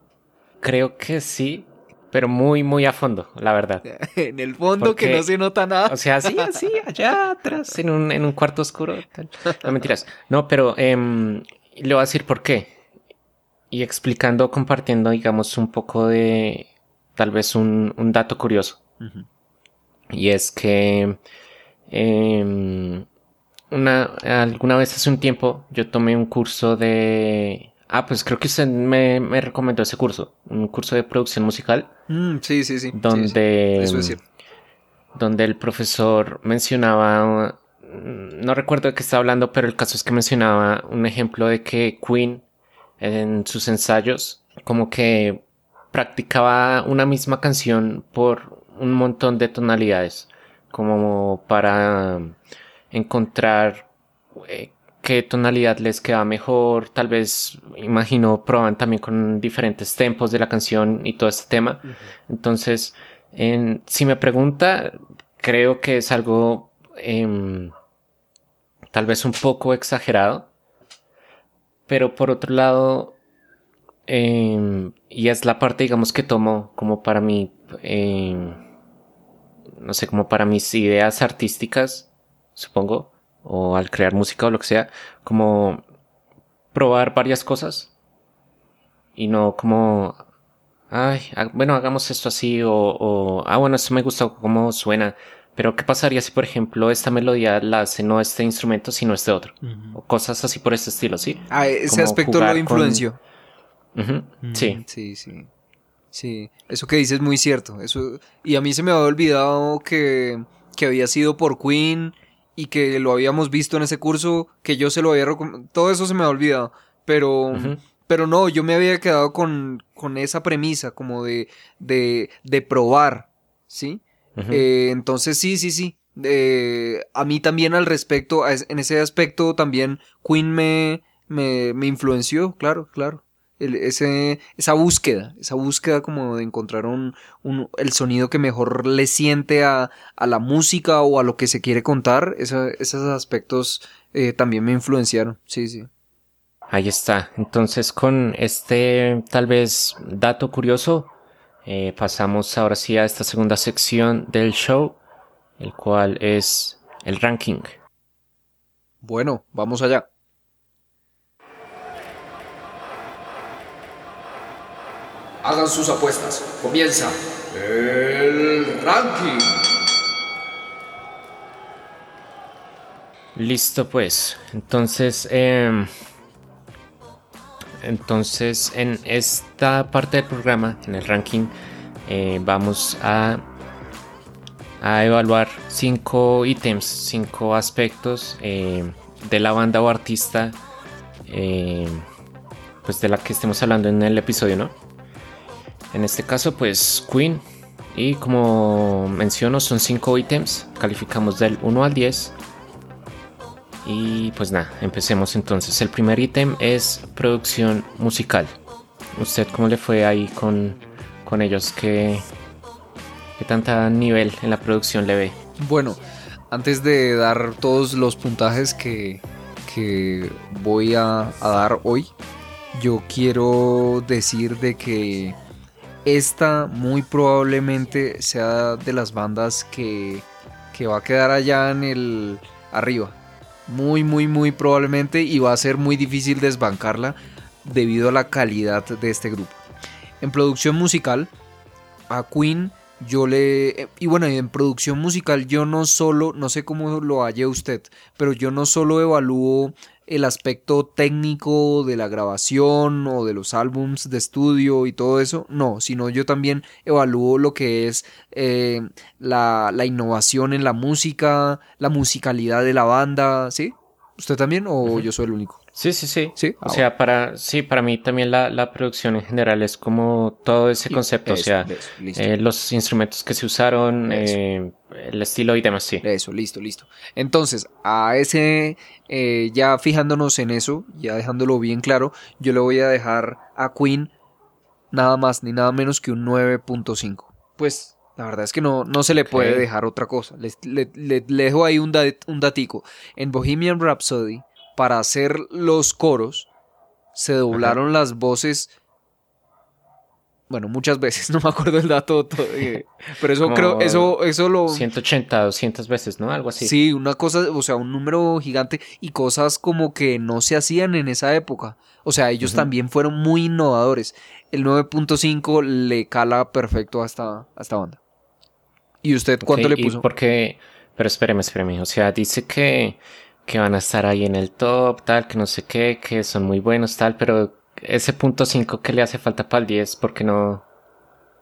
creo que sí, pero muy, muy a fondo, la verdad. en el fondo que no se nota nada. O sea, así, así, allá atrás, en un, en un cuarto oscuro. tal. No mentiras. No, pero em, le voy a decir por qué. Y explicando, compartiendo, digamos, un poco de tal vez un, un dato curioso. Y es que em, una, alguna vez hace un tiempo yo tomé un curso de... Ah, pues creo que usted me, me recomendó ese curso, un curso de producción musical, Mm, sí, sí, sí. sí, donde, sí. Eso es cierto. donde el profesor mencionaba, mm, no recuerdo de qué estaba hablando, pero el caso es que mencionaba un ejemplo de que Queen en sus ensayos como que practicaba una misma canción por un montón de tonalidades, como para encontrar eh, qué tonalidad les queda mejor, tal vez, imagino, proban también con diferentes tempos de la canción y todo este tema. Entonces, en- si me pregunta, creo que es algo em, tal vez un poco exagerado, pero por otro lado, em, y es la parte, digamos, que tomo como para mí, em, no sé, como para mis ideas artísticas, supongo, o al crear música o lo que sea, como probar varias cosas y no como, ay, bueno, hagamos esto así o, o, ah, bueno, esto me gusta cómo suena, pero ¿qué pasaría si, por ejemplo, esta melodía la hace no este instrumento, sino este otro? O cosas así por este estilo, ¿sí? Ah, ese como aspecto lo con- influenció. Ujú, Sí. Mm, Sí, sí. Sí, eso que dices es muy cierto. Eso, y a mí se me había olvidado que, que había sido por Queen y que lo habíamos visto en ese curso, que yo se lo había recom- Todo eso se me había olvidado. Pero, pero no, yo me había quedado con, con esa premisa, como de, de, de probar, ¿sí? Eh, entonces sí, sí, sí. Eh, a mí también al respecto, en ese aspecto también Queen me, me, me influenció, claro, claro. El- ese, esa búsqueda, esa búsqueda como de encontrar un, un- el sonido que mejor le siente a, a la música o a lo que se quiere contar, esa- esos aspectos eh, también me influenciaron, sí, sí. Ahí está. Entonces con este tal vez dato curioso, eh, pasamos ahora sí a esta segunda sección del show, el cual es el ranking. Bueno, vamos allá. Hagan sus apuestas. Comienza el ranking. Listo pues. Entonces, em, entonces en esta parte del programa, en el ranking, eh, vamos a a evaluar cinco ítems, cinco aspectos eh, de la banda o artista, eh, pues de la que estemos hablando en el episodio, ¿no? En este caso, pues Queen. Y como menciono, son cinco ítems. Calificamos del 1 al 10. Y pues nada, empecemos entonces. El primer ítem es producción musical. ¿Usted cómo le fue ahí con, con ellos? ¿Qué, ¿Qué tanta nivel en la producción le ve? Bueno, antes de dar todos los puntajes que, que voy a dar hoy, yo quiero decir de que esta muy probablemente sea de las bandas que, que va a quedar allá en el arriba. Muy, muy, muy probablemente y va a ser muy difícil desbancarla debido a la calidad de este grupo. En producción musical, a Queen yo le... Y bueno, en producción musical yo no solo, no sé cómo lo haya usted, pero yo no solo evalúo el aspecto técnico de la grabación o de los álbums de estudio y todo eso, no, sino yo también evalúo lo que es eh, la, la, innovación en la música, la musicalidad de la banda, ¿sí? ¿Usted también o uh -huh. yo soy el único? Sí, sí, sí. ¿Sí? O ah, sea, para, sí, para mí también la, la, producción en general es como todo ese concepto, eso, o sea, eso, eh, los instrumentos que se usaron, eh, el estilo y demás, sí. Eso, listo, listo. Entonces, a ese, eh, ya fijándonos en eso, ya dejándolo bien claro, yo le voy a dejar a Queen nada más ni nada menos que un 9.5. Pues la verdad es que no, no se le puede okay. dejar otra cosa. Le, le, le, le dejo ahí un, dat, un datico. En Bohemian Rhapsody, para hacer los coros, se doblaron Ajá. las voces. Bueno, muchas veces, no me acuerdo el dato, todo, eh, pero eso Como creo, eso, eso lo... 180, 200 veces, ¿no? Algo así. Sí, una cosa, o sea, un número gigante y cosas como que no se hacían en esa época. O sea, ellos también fueron muy innovadores. El 9.5 le cala perfecto a esta, a esta banda. ¿Y usted cuánto okay, le puso? Porque, pero espéreme, espéreme. O sea, dice que, que van a estar ahí en el top, tal, que no sé qué, que son muy buenos, tal, pero ese punto 5 que le hace falta para el 10, porque no.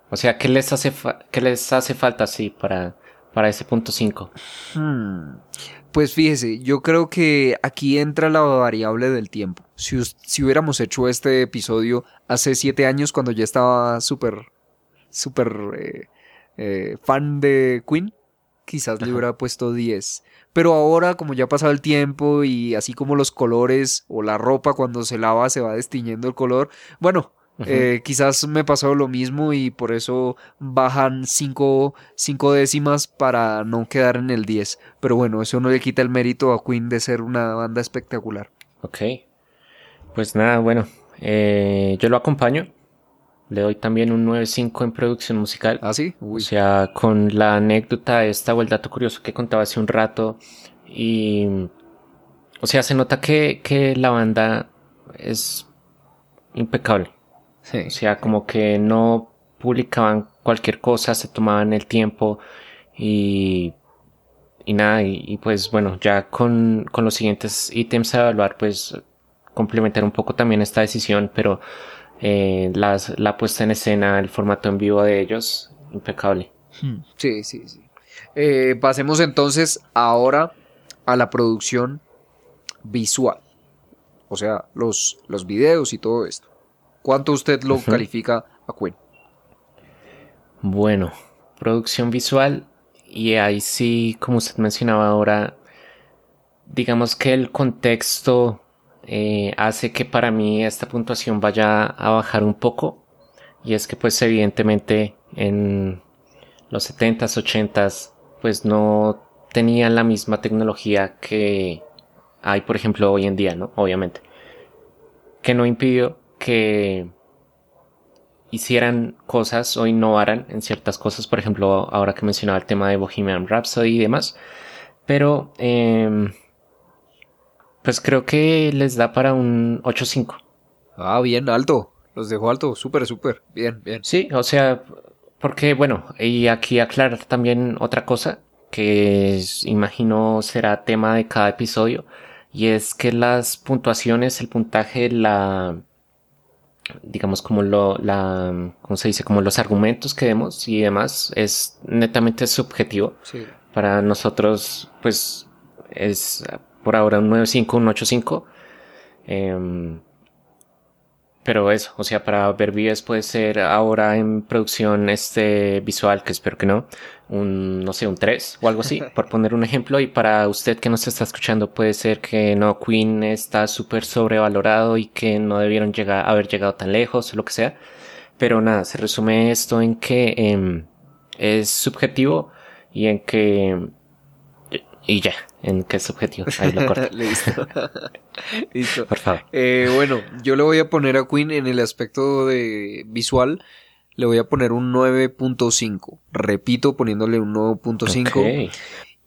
O sea, ¿qué les hace, qué les hace falta así para, para ese punto 5? Hmm. Pues fíjese, yo creo que aquí entra la variable del tiempo. Si, si hubiéramos hecho este episodio hace 7 años, cuando ya estaba súper, súper eh, eh, fan de Queen, quizás le hubiera puesto 10. Pero ahora, como ya ha pasado el tiempo y así como los colores o la ropa cuando se lava se va destiñendo el color, bueno, eh, quizás me pasó lo mismo y por eso bajan 5 décimas para no quedar en el 10. Pero bueno, eso no le quita el mérito a Queen de ser una banda espectacular. Ok. Pues nada, bueno, eh, yo lo acompaño. Le doy también un 9.5 en producción musical. ¿Ah, sí? Uy. O sea, con la anécdota esta o el dato curioso que contaba hace un rato. Y. O sea, se nota que, que la banda es impecable. Sí. O sea, como que no publicaban cualquier cosa, se tomaban el tiempo y. Y nada, y, y pues bueno, ya con, con los siguientes ítems a evaluar, pues complementar un poco también esta decisión, pero eh, las, la puesta en escena, el formato en vivo de ellos, impecable. Hmm. Sí, sí, sí. Eh, pasemos entonces ahora a la producción visual. O sea, los, los videos y todo esto. ¿Cuánto usted lo uh -huh. califica a Queen? Bueno, producción visual. Y ahí sí, como usted mencionaba ahora, digamos que el contexto eh, hace que para mí esta puntuación vaya a bajar un poco. Y es que pues evidentemente en los 70s, 80s pues no tenían la misma tecnología que hay por ejemplo hoy en día, ¿no? Obviamente. que no impidió que hicieran cosas o innovaran en ciertas cosas, por ejemplo, ahora que mencionaba el tema de Bohemian Rhapsody y demás, pero em, pues creo que les da para un 8.5. Ah, bien, alto. Los dejó alto, súper, súper. Bien, bien. Sí, o sea, porque bueno, y aquí aclarar también otra cosa que es- imagino será tema de cada episodio y es que las puntuaciones, el puntaje, la digamos como lo la ¿cómo se dice? como los argumentos que demos y demás es netamente subjetivo. Sí. Para nosotros pues es por ahora un 9.5, un 8.5. Em, pero eso, o sea, para ver puede ser ahora en producción este visual, que espero que no, un, no sé, un 3 o algo así, por poner un ejemplo. Y para usted que nos está escuchando puede ser que no, Queen está súper sobrevalorado y que no debieron llegar, haber llegado tan lejos o lo que sea. Pero nada, se resume esto en que em, es subjetivo y en que... Y ya, en es subjetivo. Ahí lo corto, Listo. Listo. por favor. Eh, bueno, yo le voy a poner a Queen en el aspecto de visual. Le voy a poner un 9.5. Repito, poniéndole un 9.5. Ok.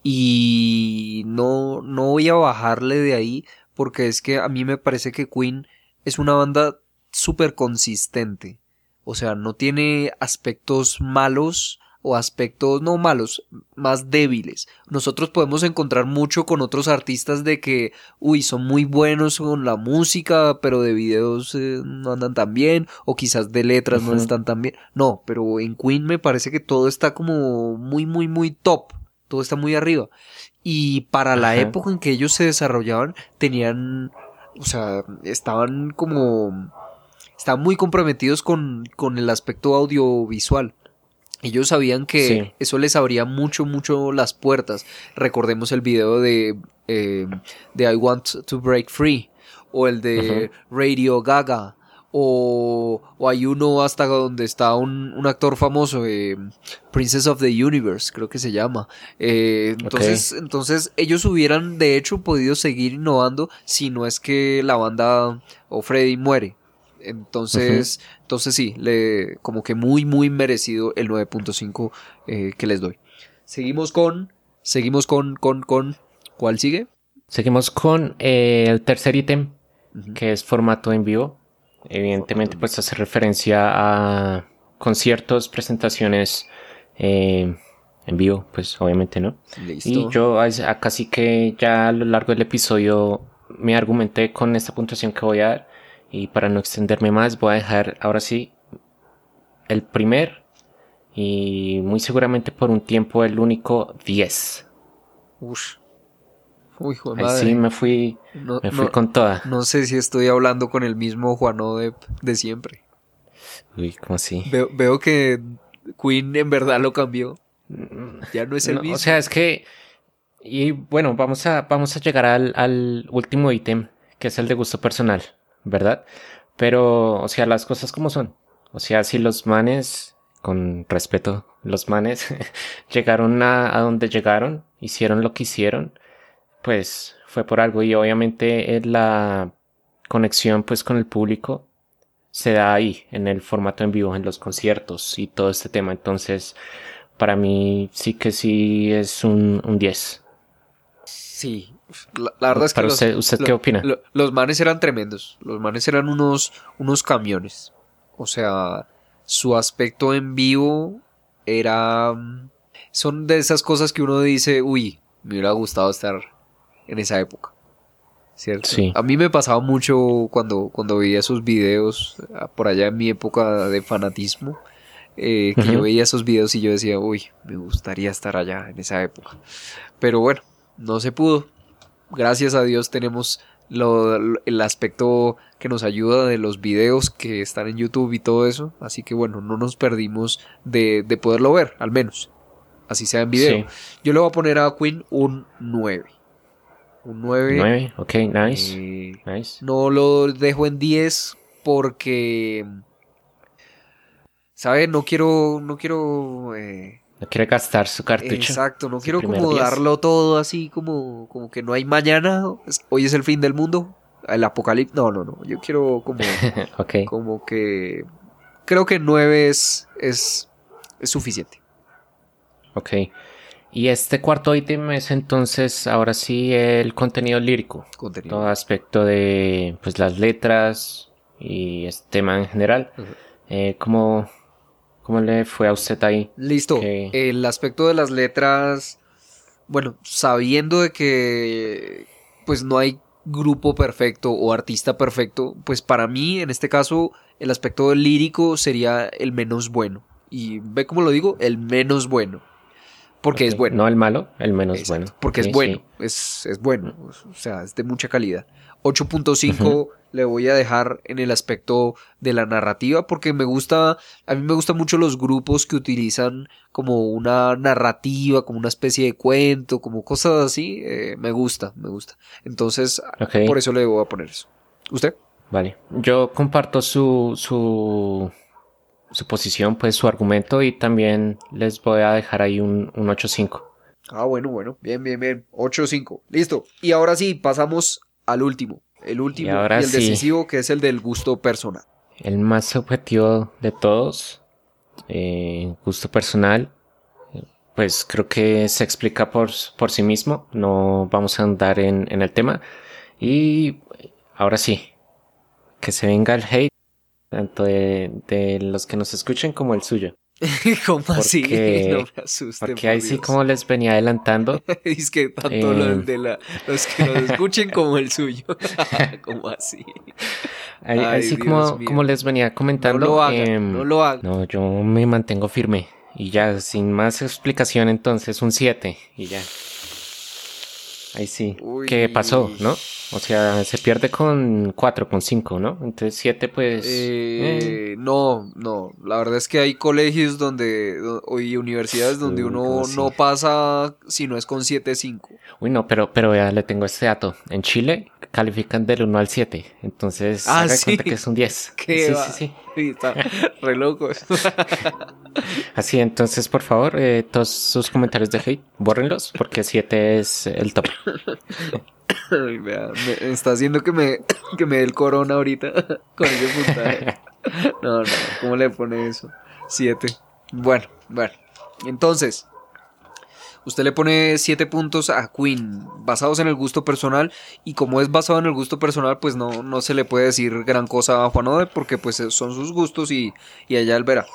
Y no, no voy a bajarle de ahí porque es que a mí me parece que Queen es una banda súper consistente. O sea, no tiene aspectos malos o aspectos no malos, más débiles. Nosotros podemos encontrar mucho con otros artistas de que, uy, son muy buenos con la música, pero de videos eh, no andan tan bien, o quizás de letras no están tan bien. No, pero en Queen me parece que todo está como muy, muy, muy top. Todo está muy arriba. Y para la época en que ellos se desarrollaban, tenían, o sea, estaban como, estaban muy comprometidos con, con el aspecto audiovisual. Ellos sabían que Sí. eso les abría mucho, mucho las puertas. Recordemos el video de, eh, de I Want to Break Free, o el de Radio Gaga, o, o hay uno hasta donde está un, un actor famoso, eh, Princess of the Universe, creo que se llama. Eh, entonces, entonces ellos hubieran de hecho podido seguir innovando si no es que la banda o Freddy muere. Entonces, entonces sí, le, como que muy, muy merecido el 9.5 eh, que les doy. Seguimos con, seguimos con, con, con, ¿cuál sigue? Seguimos con eh, el tercer ítem, que es formato en vivo. Evidentemente, pues hace referencia a conciertos, presentaciones eh, en vivo, pues obviamente no. Listo. Y yo a- a casi que ya a lo largo del episodio me argumenté con esta puntuación que voy a dar. Y para no extenderme más, voy a dejar ahora sí el primer y muy seguramente por un tiempo el único 10. Ush. Uy, hijo de Ahí madre. sí me fui, no, me fui no- con toda. no sé si estoy hablando con el mismo Juan Odep de siempre. Uy, ¿cómo así? Veo, veo que Queen en verdad lo cambió. Ya no es el No, mismo. o sea, es que. Y bueno, vamos a, vamos a llegar al, al último ítem, que es el de gusto personal, ¿verdad? Pero, o sea, las cosas como son. O sea, si los manes, con respeto, los manes llegaron a, a donde llegaron, hicieron lo que hicieron, pues fue por algo. Y obviamente eh, la conexión pues con el público se da ahí, en el formato en vivo, en los conciertos y todo este tema. Entonces, para mí sí que sí es un, un 10. Sí. La, la verdad es que los, usted, ¿usted qué opina? lo- los manes eran tremendos. Los manes eran unos, unos camiones. O sea, su aspecto en vivo era... mm, Son de esas cosas que uno dice, uy, me hubiera gustado estar en esa época. ¿Cierto? Sí. A mí me pasaba mucho cuando, cuando veía esos videos, ah, por allá en mi época de fanatismo, eh, que yo veía esos videos y yo decía, uy, me gustaría estar allá en esa época. Pero bueno, no se pudo. Gracias a Dios tenemos lo- el aspecto que nos ayuda de los videos que están en YouTube y todo eso. Así que bueno, no nos perdimos de, de poderlo ver, al menos. Así sea en video. Sí. Yo le voy a poner a Queen un 9. Un 9. 9, ok, nice. eh, Nice. no lo dejo en 10 porque... ¿Sabes? No quiero... No quiero... eh, No quiere gastar su cartucho. Exacto, no quiero como 10. darlo todo así como, como que no hay mañana, hoy es el fin del mundo, el apocalipsis. No, no, no. Yo quiero como, ok. como que. Creo que 9 es, es, es suficiente. Ok. Y este cuarto ítem es entonces ahora sí el contenido lírico. Contenido. Todo aspecto de pues las letras y este tema en general. Eh, ¿cómo, ¿Cómo le fue a usted ahí? Listo. El aspecto de las letras. Bueno, sabiendo de que pues no hay grupo perfecto o artista perfecto, pues para mí en este caso el aspecto lírico sería el menos bueno. Y ve cómo lo digo, el menos bueno. Porque es bueno. No el malo, el menos Exacto, bueno. Porque es bueno, sí. es, es bueno, o sea, es de mucha calidad. 8.5 le voy a dejar en el aspecto de la narrativa porque me gusta, a mí me gustan mucho los grupos que utilizan como una narrativa, como una especie de cuento, como cosas así, eh, me gusta, me gusta. Entonces, por eso le voy a poner eso. ¿Usted? Vale. Yo comparto su, su, su posición, pues su argumento y también les voy a dejar ahí un, un 8.5. Ah, bueno, bueno, bien, bien, bien. 8.5, listo. Y ahora sí, pasamos al último. El último y, ahora el sí. decisivo que es el del gusto personal. El más subjetivo de todos, eh, gusto personal, pues creo que se explica por, por sí mismo, no vamos a andar en, en el tema. Y ahora sí, que se venga el hate, tanto de, de los que nos escuchen como el suyo. ¿Cómo así? Porque- No me asusten. Porque por ahí sí, como les venía adelantando, es que tanto Eh, los, de la, los que nos escuchen como el suyo. ¿Cómo así? ahí, Ay, ahí sí como, mío. como les venía No comentando. lo hagan, em, no lo hagan. No, yo me mantengo firme. Y ya, sin más explicación, entonces un 7. Y ya. Ahí sí. Uy. ¿Qué pasó, no? O sea, se pierde con 4, con 5, ¿no? Entonces 7, pues. eh, Eh, No, no. La verdad es que hay colegios donde, do- y universidades donde Uy, uno ¿cómo así? no pasa si no es con 7.5. Uy, no, pero, pero ya le tengo este dato. En Chile califican del 1 al 7. Entonces, Ah, haga ¿sí? cuenta que es un 10. ¿Qué sí, va? sí, sí. Sí, está re loco. Así, entonces, por favor, eh, todos sus comentarios de hate, bórrenlos, porque 7 es el top. Ay, vea, me está haciendo que me, que me dé el corona ahorita con ese puntaje. No, no, ¿cómo le pone eso? Siete. Bueno, bueno. Entonces, usted le pone siete puntos a Queen, basados en el gusto personal, y como es basado en el gusto personal, pues no, no se le puede decir gran cosa a Juan Ode, porque pues son sus gustos y, y allá él verá.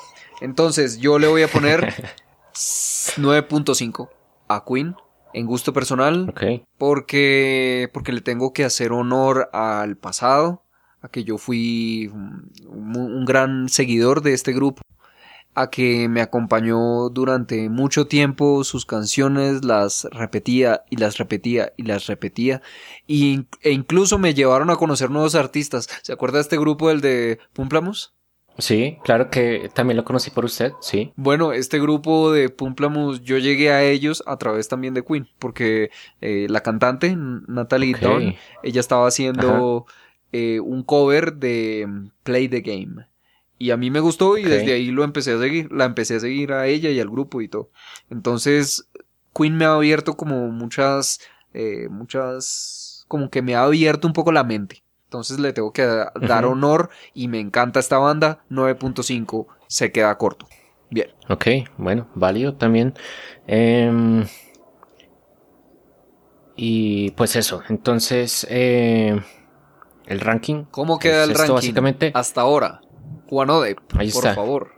Entonces, yo le voy a poner 9.5 a Queen en gusto personal, porque, porque le tengo que hacer honor al pasado, a que yo fui un, un gran seguidor de este grupo, a que me acompañó durante mucho tiempo, sus canciones las repetía y las repetía y las repetía, y- e incluso me llevaron a conocer nuevos artistas. ¿Se acuerda de este grupo, el de Pumplamus? Sí, claro que también lo conocí por usted, sí. Bueno, este grupo de Pumplamus, yo llegué a ellos a través también de Queen, porque eh, la cantante, Natalie Ok. Dawn, ella estaba haciendo eh, un cover de mm, Play the Game. Y a mí me gustó y desde ahí lo empecé a seguir, la empecé a seguir a ella y al grupo y todo. Entonces, Queen me ha abierto como muchas, eh, muchas, como que me ha abierto un poco la mente. Entonces le tengo que da- dar honor y me encanta esta banda. 9.5 se queda corto. Bien. Ok, bueno, válido también. Em, y pues eso, entonces eh, el ranking. ¿Cómo queda el ranking? básicamente. Hasta ahora. Ahí por está. favor.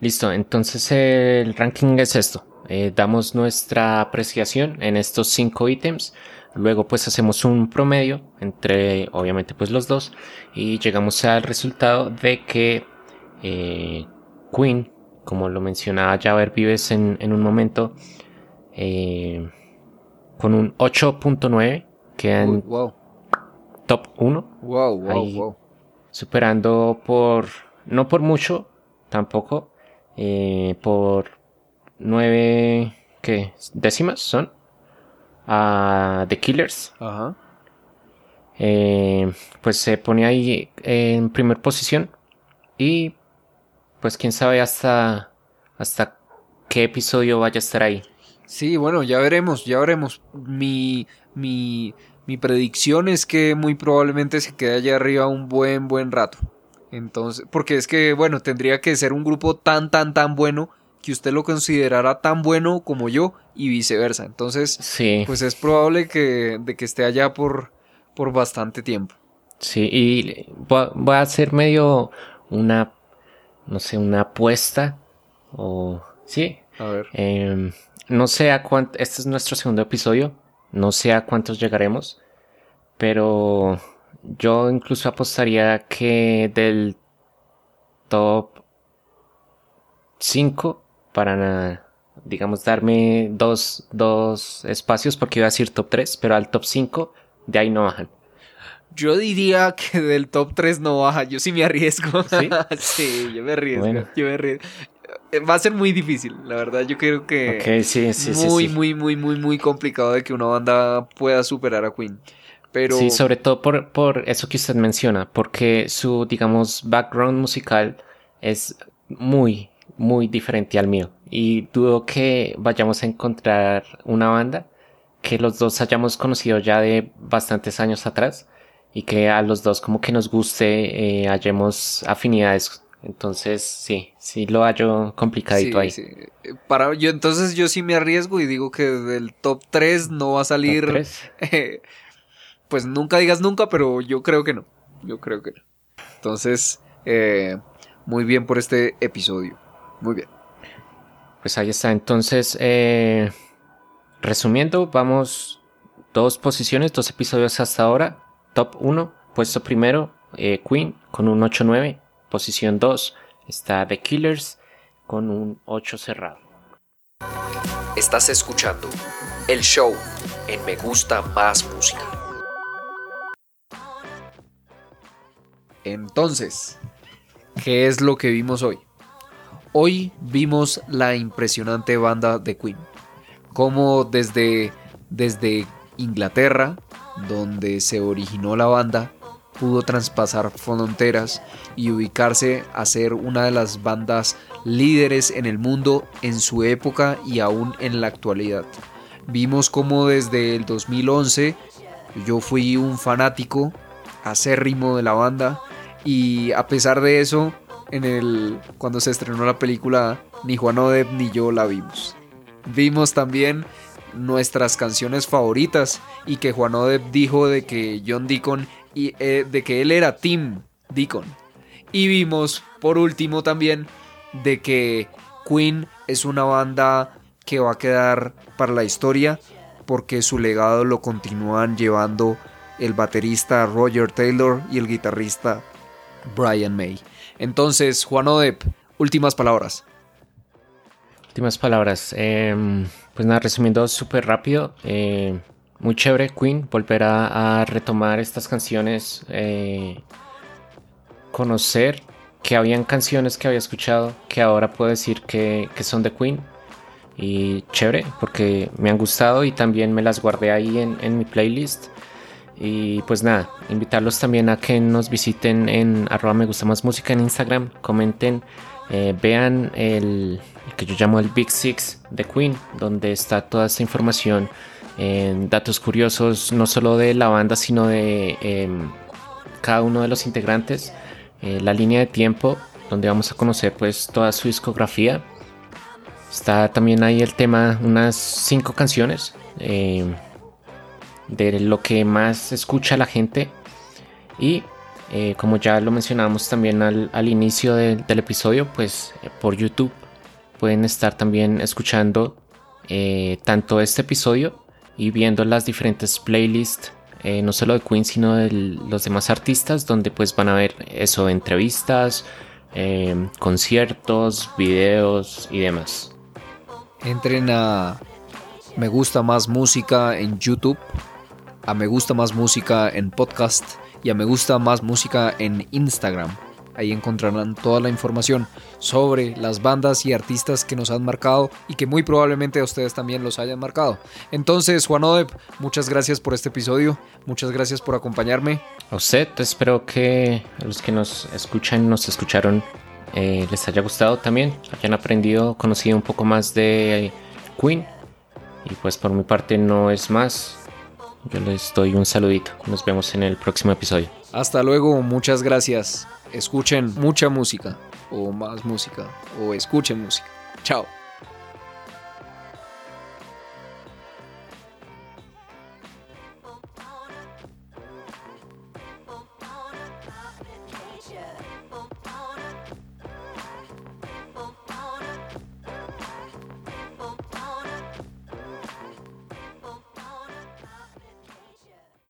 Listo, entonces el ranking es esto. Eh, damos nuestra apreciación en estos cinco ítems. Luego pues hacemos un promedio entre obviamente pues los dos. Y llegamos al resultado de que eh, Queen, como lo mencionaba Javer Vives en, en un momento, eh, con un 8.9 queda Uy, en wow. top 1. Wow, wow, wow. superando por, no por mucho, tampoco, eh, por nueve, ¿qué? Décimas son, a The Killers. Ajá. Eh, pues se pone ahí en primer posición y pues quién sabe hasta, hasta qué episodio vaya a estar ahí. Sí, bueno, ya veremos, ya veremos. Mi, mi, mi mi predicción es que muy probablemente se quede allá arriba un buen, buen rato. Entonces, porque es que, bueno, tendría que ser un grupo tan, tan, tan bueno que usted lo considerara tan bueno como yo y viceversa. Entonces, Sí, pues es probable que, de que esté allá por, por bastante tiempo. sí, y voy a, hacer medio una, no sé, una apuesta, o sí, A ver. Em, no sé a cuánto, este es nuestro segundo episodio, no sé a cuántos llegaremos, pero yo incluso apostaría que del top 5 para, digamos, darme dos, dos espacios, porque iba a decir top 3, pero al top 5 de ahí no bajan. Yo diría que del top 3 no baja, yo sí me arriesgo. ¿Sí? Sí, yo me arriesgo, Bueno. yo me arriesgo. Va a ser muy difícil, la verdad, yo creo que Ok, sí, sí, sí. muy, sí. muy, muy, muy, muy complicado de que una banda pueda superar a Queen. Pero Sí, sobre todo por, por eso que usted menciona, porque su, digamos, background musical es muy, muy diferente al mío. Y dudo que vayamos a encontrar una banda que los dos hayamos conocido ya de bastantes años atrás y que a los dos como que nos guste, eh, hallemos afinidades. Entonces, sí, sí lo hallo complicadito sí, ahí. sí. Para, yo, entonces yo sí me arriesgo y digo que del top 3 no va a salir. eh, pues nunca digas nunca, pero yo creo que no. Yo creo que no. Entonces, eh, muy bien por este episodio. Muy bien. Pues ahí está. Entonces, eh, resumiendo, vamos dos posiciones, dos episodios hasta ahora. Top 1, puesto primero, eh, Queen con un 8-9. Posición 2 está The Killers con un 8 cerrado. Estás escuchando el show en Me Gusta Más Música. Entonces, ¿qué es lo que vimos hoy? Hoy vimos la impresionante banda de Queen. Como desde, desde Inglaterra, donde se originó la banda, pudo traspasar fronteras y ubicarse a ser una de las bandas líderes en el mundo en su época y aún en la actualidad. Vimos como desde el 2011 yo fui un fanático acérrimo de la banda y a pesar de eso, en el cuando se estrenó la película ni Juan Odeb ni yo la vimos. Vimos también nuestras canciones favoritas y que Juan Odeb dijo de que John Deacon y eh, de que él era Tim Deacon. Y vimos por último también de que Queen es una banda que va a quedar para la historia porque su legado lo continúan llevando el baterista Roger Taylor y el guitarrista Brian May. Entonces, Juan Odep, últimas palabras. Últimas palabras. Em, pues nada, resumiendo súper rápido. eh, muy chévere Queen volver a, retomar estas canciones. eh, conocer que habían canciones que había escuchado que ahora puedo decir que, son de Queen. Y chévere, porque me han gustado y también me las guardé ahí en mi playlist. Y pues nada, invitarlos también a que nos visiten en arroba me gusta más música en Instagram, comenten, eh, vean el, que yo llamo el Big Six de Queen, donde está toda esta información, en datos curiosos, no solo de la banda, sino de em, cada uno de los integrantes, eh, la línea de tiempo, donde vamos a conocer pues toda su discografía. Está también ahí el tema, unas cinco canciones. De lo que más escucha la gente. Y eh, como ya lo mencionamos también al, al inicio de- del episodio pues eh, por YouTube pueden estar también escuchando eh, tanto este episodio y viendo las diferentes playlists no solo de Queen sino de los demás artistas donde pues van a ver eso entrevistas conciertos videos y demás. Entren a Me Gusta Más Música en YouTube, a Me Gusta Más Música en podcast y a Me Gusta Más Música en Instagram. Ahí encontrarán toda la información sobre las bandas y artistas que nos han marcado y que muy probablemente a ustedes también los hayan marcado. Entonces, Juan Odep, muchas gracias por este episodio, muchas gracias por acompañarme. A usted, espero que a los que nos escuchan, nos escucharon, eh, les haya gustado también, hayan aprendido, conocido un poco más de Queen. Y pues por mi parte no es más. Yo les doy un saludito. Nos vemos en el próximo episodio. Hasta luego, muchas gracias. Escuchen mucha música, o más música, o escuchen música. Chao.